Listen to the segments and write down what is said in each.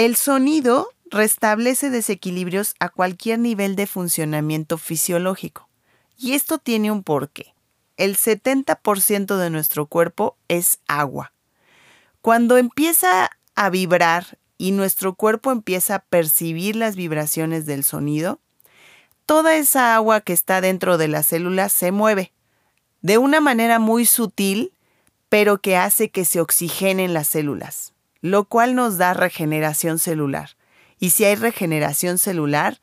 El sonido restablece desequilibrios a cualquier nivel de funcionamiento fisiológico. Y esto tiene un porqué. El 70% de nuestro cuerpo es agua. Cuando empieza a vibrar y nuestro cuerpo empieza a percibir las vibraciones del sonido, toda esa agua que está dentro de las células se mueve de una manera muy sutil, pero que hace que se oxigenen las células, lo cual nos da regeneración celular. Y si hay regeneración celular,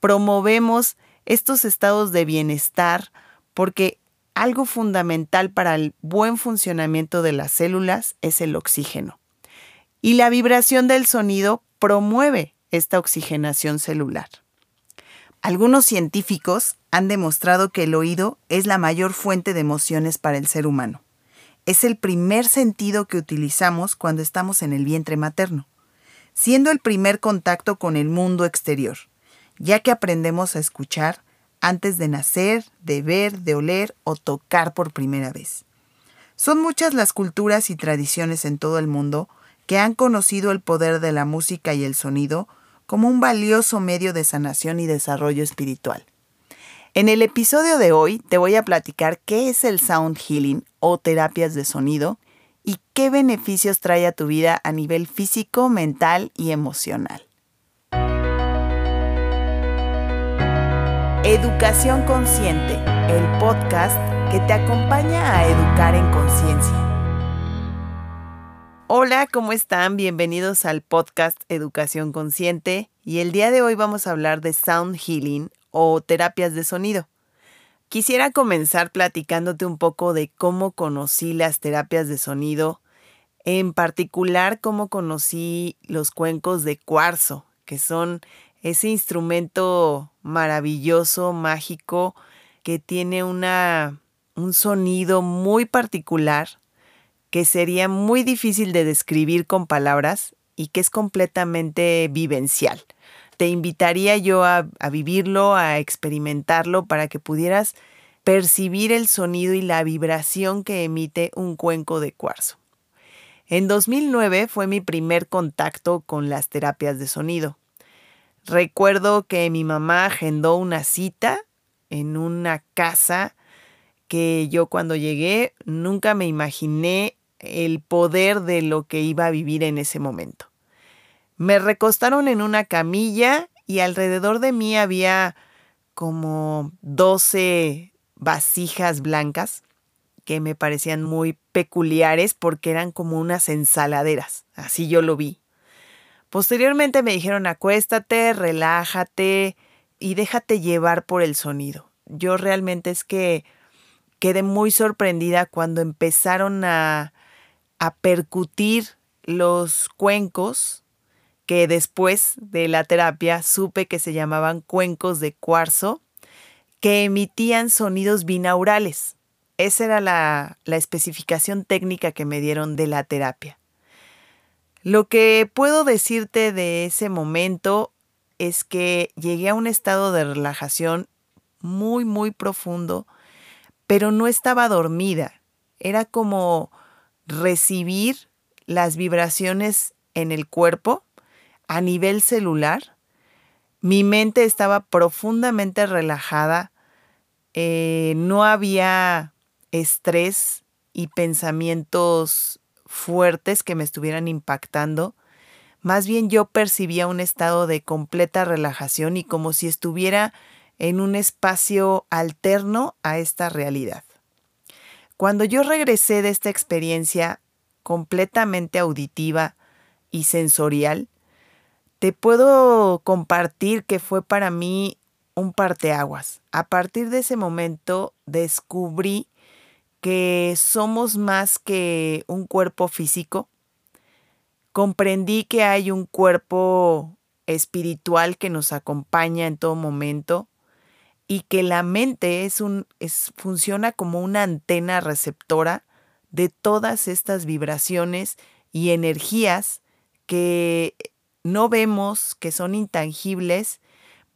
promovemos estos estados de bienestar porque algo fundamental para el buen funcionamiento de las células es el oxígeno. Y la vibración del sonido promueve esta oxigenación celular. Algunos científicos han demostrado que el oído es la mayor fuente de emociones para el ser humano. Es el primer sentido que utilizamos cuando estamos en el vientre materno, siendo el primer contacto con el mundo exterior, ya que aprendemos a escuchar antes de nacer, de ver, de oler o tocar por primera vez. Son muchas las culturas y tradiciones en todo el mundo que han conocido el poder de la música y el sonido como un valioso medio de sanación y desarrollo espiritual. En el episodio de hoy te voy a platicar qué es el sound healing o terapias de sonido y qué beneficios trae a tu vida a nivel físico, mental y emocional. Educación Consciente, el podcast que te acompaña a educar en conciencia. Hola, ¿cómo están? Bienvenidos al podcast Educación Consciente y el día de hoy vamos a hablar de sound healing o terapias de sonido. Quisiera comenzar platicándote un poco de cómo conocí las terapias de sonido, en particular cómo conocí los cuencos de cuarzo, que son ese instrumento maravilloso, mágico, que tiene una, un sonido muy particular que sería muy difícil de describir con palabras y que es completamente vivencial. Te invitaría yo a, vivirlo, a experimentarlo para que pudieras percibir el sonido y la vibración que emite un cuenco de cuarzo. En 2009 fue mi primer contacto con las terapias de sonido. Recuerdo que mi mamá agendó una cita en una casa que yo cuando llegué nunca me imaginé el poder de lo que iba a vivir en ese momento. Me recostaron en una camilla y alrededor de mí había como 12 vasijas blancas que me parecían muy peculiares porque eran como unas ensaladeras, así yo lo vi. Posteriormente me dijeron acuéstate, relájate y déjate llevar por el sonido. Yo realmente es que quedé muy sorprendida cuando empezaron a, a percutir los cuencos que después de la terapia supe que se llamaban cuencos de cuarzo, que emitían sonidos binaurales. Esa era la, la especificación técnica que me dieron de la terapia. Lo que puedo decirte de ese momento es que llegué a un estado de relajación muy, muy profundo, pero no estaba dormida. Era como recibir las vibraciones en el cuerpo a nivel celular. Mi mente estaba profundamente relajada, eh, no había estrés y pensamientos fuertes que me estuvieran impactando. Más bien yo percibía un estado de completa relajación y como si estuviera en un espacio alterno a esta realidad. Cuando yo regresé de esta experiencia completamente auditiva y sensorial, te puedo compartir que fue para mí un parteaguas. A partir de ese momento descubrí que somos más que un cuerpo físico. Comprendí que hay un cuerpo espiritual que nos acompaña en todo momento y que la mente es un, es, funciona como una antena receptora de todas estas vibraciones y energías que no vemos, que son intangibles,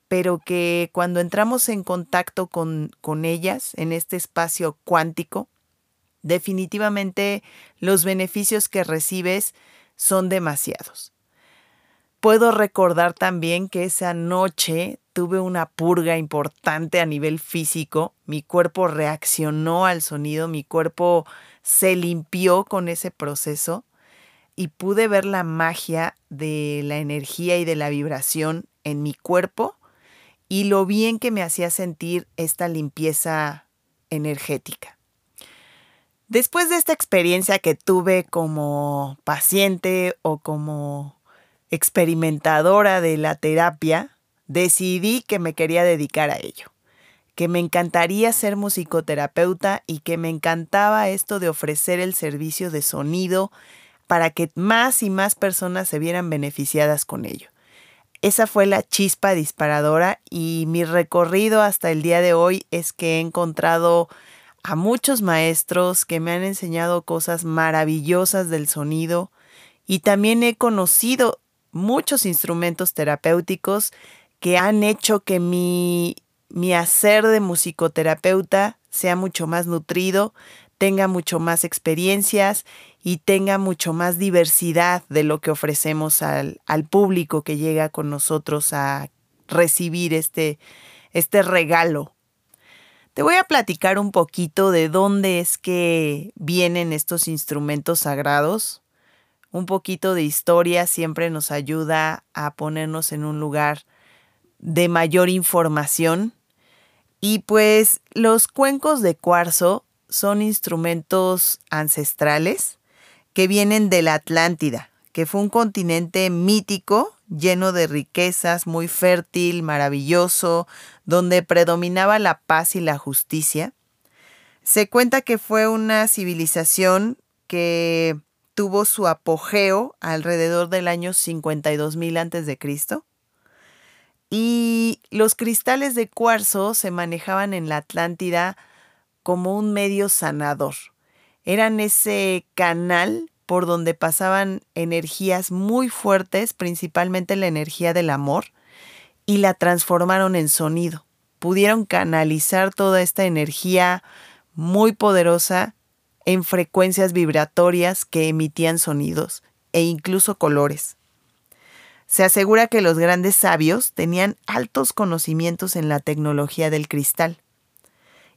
pero que cuando entramos en contacto con, con ellas en este espacio cuántico, definitivamente los beneficios que recibes son demasiados. puedo recordar también que esa noche tuve una purga importante a nivel físico. Mi cuerpo reaccionó al sonido, mi cuerpo se limpió con ese proceso y pude ver la magia de la energía y de la vibración en mi cuerpo y lo bien que me hacía sentir esta limpieza energética. Después de esta experiencia que tuve como paciente o como experimentadora de la terapia, decidí que me quería dedicar a ello, que me encantaría ser musicoterapeuta y que me encantaba esto de ofrecer el servicio de sonido para que más y más personas se vieran beneficiadas con ello. Esa fue la chispa disparadora y mi recorrido hasta el día de hoy es que he encontrado a muchos maestros que me han enseñado cosas maravillosas del sonido y también he conocido muchos instrumentos terapéuticos que han hecho que mi, mi hacer de musicoterapeuta sea mucho más nutrido, tenga mucho más experiencias y tenga mucho más diversidad de lo que ofrecemos al, al público que llega con nosotros a recibir este, este regalo te voy a platicar un poquito de dónde es que vienen estos instrumentos sagrados. Un poquito de historia siempre nos ayuda a ponernos en un lugar de mayor información. Y pues los cuencos de cuarzo son instrumentos ancestrales que vienen de la Atlántida, que fue un continente mítico lleno de riquezas, muy fértil, maravilloso, donde predominaba la paz y la justicia. Se cuenta que fue una civilización que tuvo su apogeo alrededor del año 52.000 a.C. Y los cristales de cuarzo se manejaban en la Atlántida como un medio sanador. Eran ese canal por donde pasaban energías muy fuertes, principalmente la energía del amor, y la transformaron en sonido. Pudieron canalizar toda esta energía muy poderosa en frecuencias vibratorias que emitían sonidos e incluso colores. Se asegura que los grandes sabios tenían altos conocimientos en la tecnología del cristal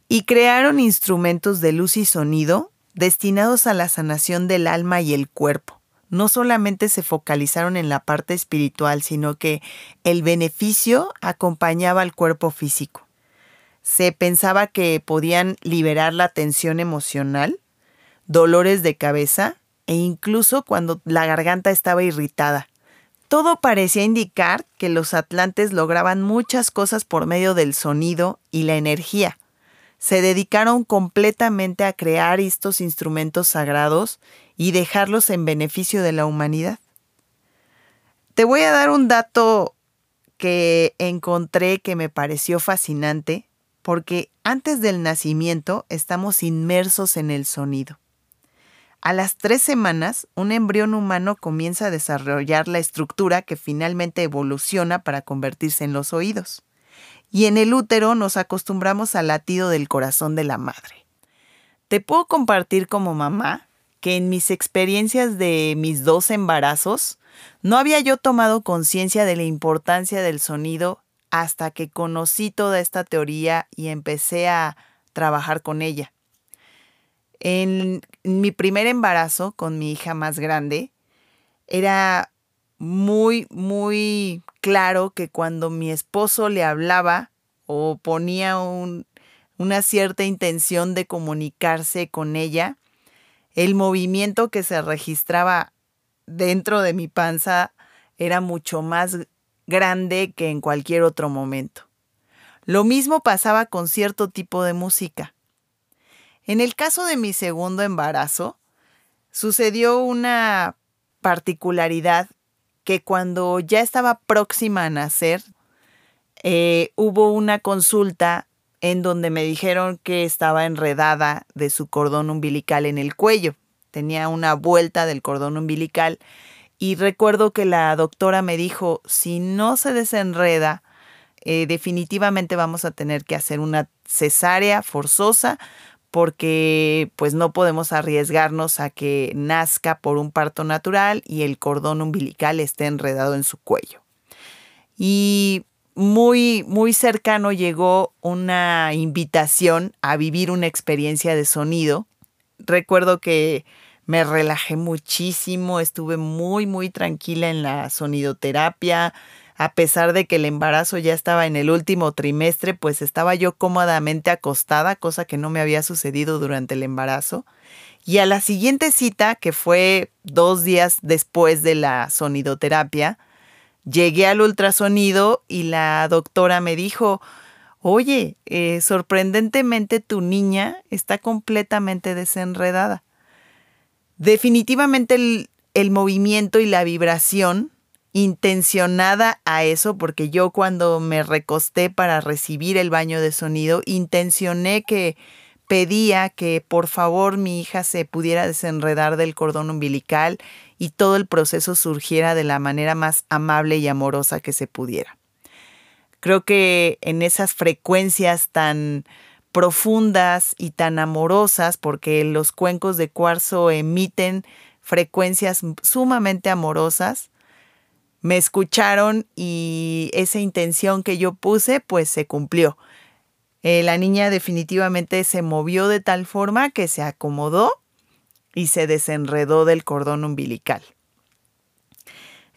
y crearon instrumentos de luz y sonido destinados a la sanación del alma y el cuerpo. No solamente se focalizaron en la parte espiritual, sino que el beneficio acompañaba al cuerpo físico. Se pensaba que podían liberar la tensión emocional, dolores de cabeza e incluso cuando la garganta estaba irritada. Todo parecía indicar que los atlantes lograban muchas cosas por medio del sonido y la energía, se dedicaron completamente a crear estos instrumentos sagrados y dejarlos en beneficio de la humanidad. Te voy a dar un dato que encontré que me pareció fascinante, porque antes del nacimiento estamos inmersos en el sonido. A las tres semanas, un embrión humano comienza a desarrollar la estructura que finalmente evoluciona para convertirse en los oídos y en el útero nos acostumbramos al latido del corazón de la madre. Te puedo compartir como mamá que en mis experiencias de mis dos embarazos no había yo tomado conciencia de la importancia del sonido hasta que conocí toda esta teoría y empecé a trabajar con ella. En mi primer embarazo con mi hija más grande, era muy, muy claro que cuando mi esposo le hablaba o ponía una cierta intención de comunicarse con ella, el movimiento que se registraba dentro de mi panza era mucho más grande que en cualquier otro momento. Lo mismo pasaba con cierto tipo de música. En el caso de mi segundo embarazo, sucedió una particularidad que cuando ya estaba próxima a nacer, eh, hubo una consulta en donde me dijeron que estaba enredada de su cordón umbilical en el cuello. Tenía una vuelta del cordón umbilical y recuerdo que la doctora me dijo, si no se desenreda, eh, definitivamente vamos a tener que hacer una cesárea forzosa porque pues no podemos arriesgarnos a que nazca por un parto natural y el cordón umbilical esté enredado en su cuello. Y muy, muy cercano llegó una invitación a vivir una experiencia de sonido. Recuerdo que me relajé muchísimo, estuve muy, muy tranquila en la sonidoterapia. A pesar de que el embarazo ya estaba en el último trimestre, pues estaba yo cómodamente acostada, cosa que no me había sucedido durante el embarazo. Y a la siguiente cita, que fue dos días después de la sonidoterapia, Llegué al ultrasonido y la doctora me dijo, oye, eh, sorprendentemente tu niña está completamente desenredada. Definitivamente el, el movimiento y la vibración intencionada a eso, porque yo cuando me recosté para recibir el baño de sonido, intencioné que pedía que por favor mi hija se pudiera desenredar del cordón umbilical y todo el proceso surgiera de la manera más amable y amorosa que se pudiera. Creo que en esas frecuencias tan profundas y tan amorosas, porque los cuencos de cuarzo emiten frecuencias sumamente amorosas, me escucharon y esa intención que yo puse pues se cumplió. Eh, la niña definitivamente se movió de tal forma que se acomodó y se desenredó del cordón umbilical.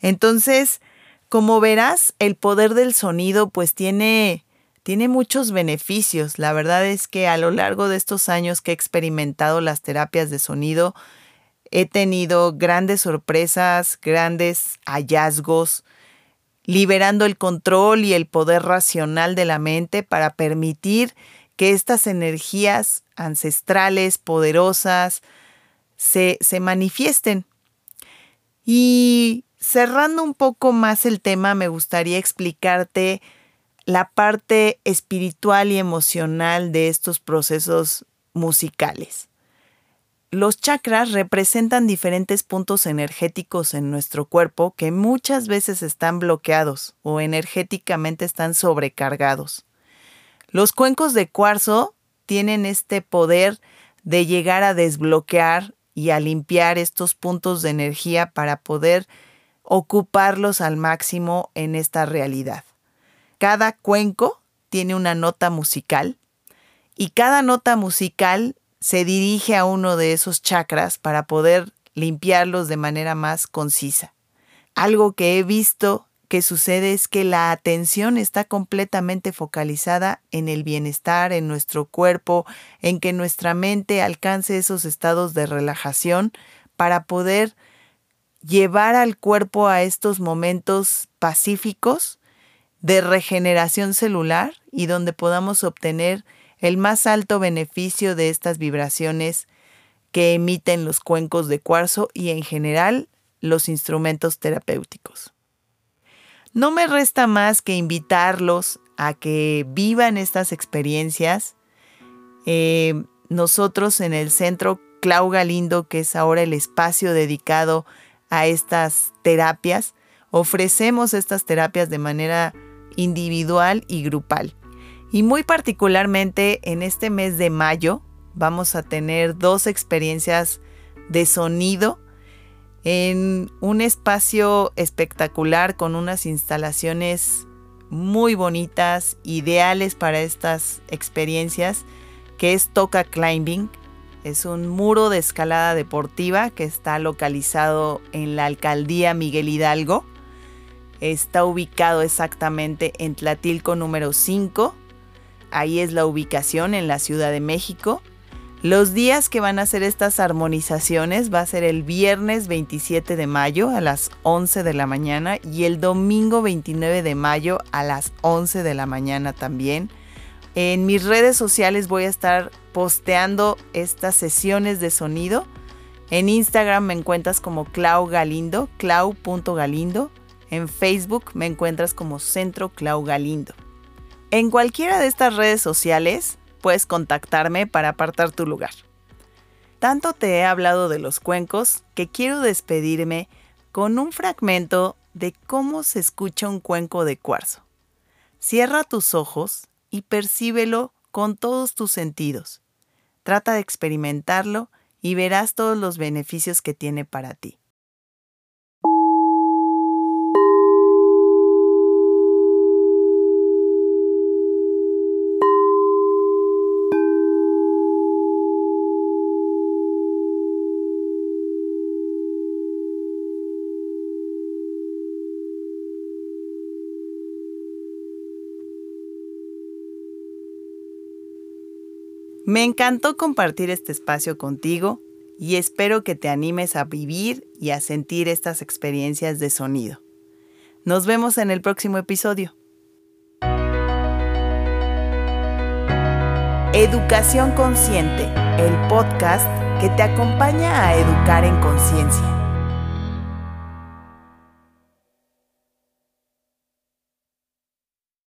Entonces, como verás, el poder del sonido pues tiene, tiene muchos beneficios. La verdad es que a lo largo de estos años que he experimentado las terapias de sonido, he tenido grandes sorpresas, grandes hallazgos, liberando el control y el poder racional de la mente para permitir que estas energías ancestrales, poderosas, se, se manifiesten. Y cerrando un poco más el tema, me gustaría explicarte la parte espiritual y emocional de estos procesos musicales. Los chakras representan diferentes puntos energéticos en nuestro cuerpo que muchas veces están bloqueados o energéticamente están sobrecargados. Los cuencos de cuarzo tienen este poder de llegar a desbloquear y a limpiar estos puntos de energía para poder ocuparlos al máximo en esta realidad. Cada cuenco tiene una nota musical y cada nota musical se dirige a uno de esos chakras para poder limpiarlos de manera más concisa. Algo que he visto que sucede es que la atención está completamente focalizada en el bienestar, en nuestro cuerpo, en que nuestra mente alcance esos estados de relajación para poder llevar al cuerpo a estos momentos pacíficos de regeneración celular y donde podamos obtener el más alto beneficio de estas vibraciones que emiten los cuencos de cuarzo y en general los instrumentos terapéuticos. No me resta más que invitarlos a que vivan estas experiencias. Eh, nosotros en el centro Clau Galindo, que es ahora el espacio dedicado a estas terapias, ofrecemos estas terapias de manera individual y grupal. Y muy particularmente en este mes de mayo vamos a tener dos experiencias de sonido en un espacio espectacular con unas instalaciones muy bonitas, ideales para estas experiencias, que es Toca Climbing. Es un muro de escalada deportiva que está localizado en la alcaldía Miguel Hidalgo. Está ubicado exactamente en Tlatilco número 5 ahí es la ubicación en la Ciudad de México. Los días que van a hacer estas armonizaciones va a ser el viernes 27 de mayo a las 11 de la mañana y el domingo 29 de mayo a las 11 de la mañana también. En mis redes sociales voy a estar posteando estas sesiones de sonido. En Instagram me encuentras como Clau Galindo, clau.galindo. En Facebook me encuentras como Centro Clau Galindo. En cualquiera de estas redes sociales puedes contactarme para apartar tu lugar. Tanto te he hablado de los cuencos que quiero despedirme con un fragmento de cómo se escucha un cuenco de cuarzo. Cierra tus ojos y percíbelo con todos tus sentidos. Trata de experimentarlo y verás todos los beneficios que tiene para ti. Me encantó compartir este espacio contigo y espero que te animes a vivir y a sentir estas experiencias de sonido. Nos vemos en el próximo episodio. Educación Consciente, el podcast que te acompaña a educar en conciencia.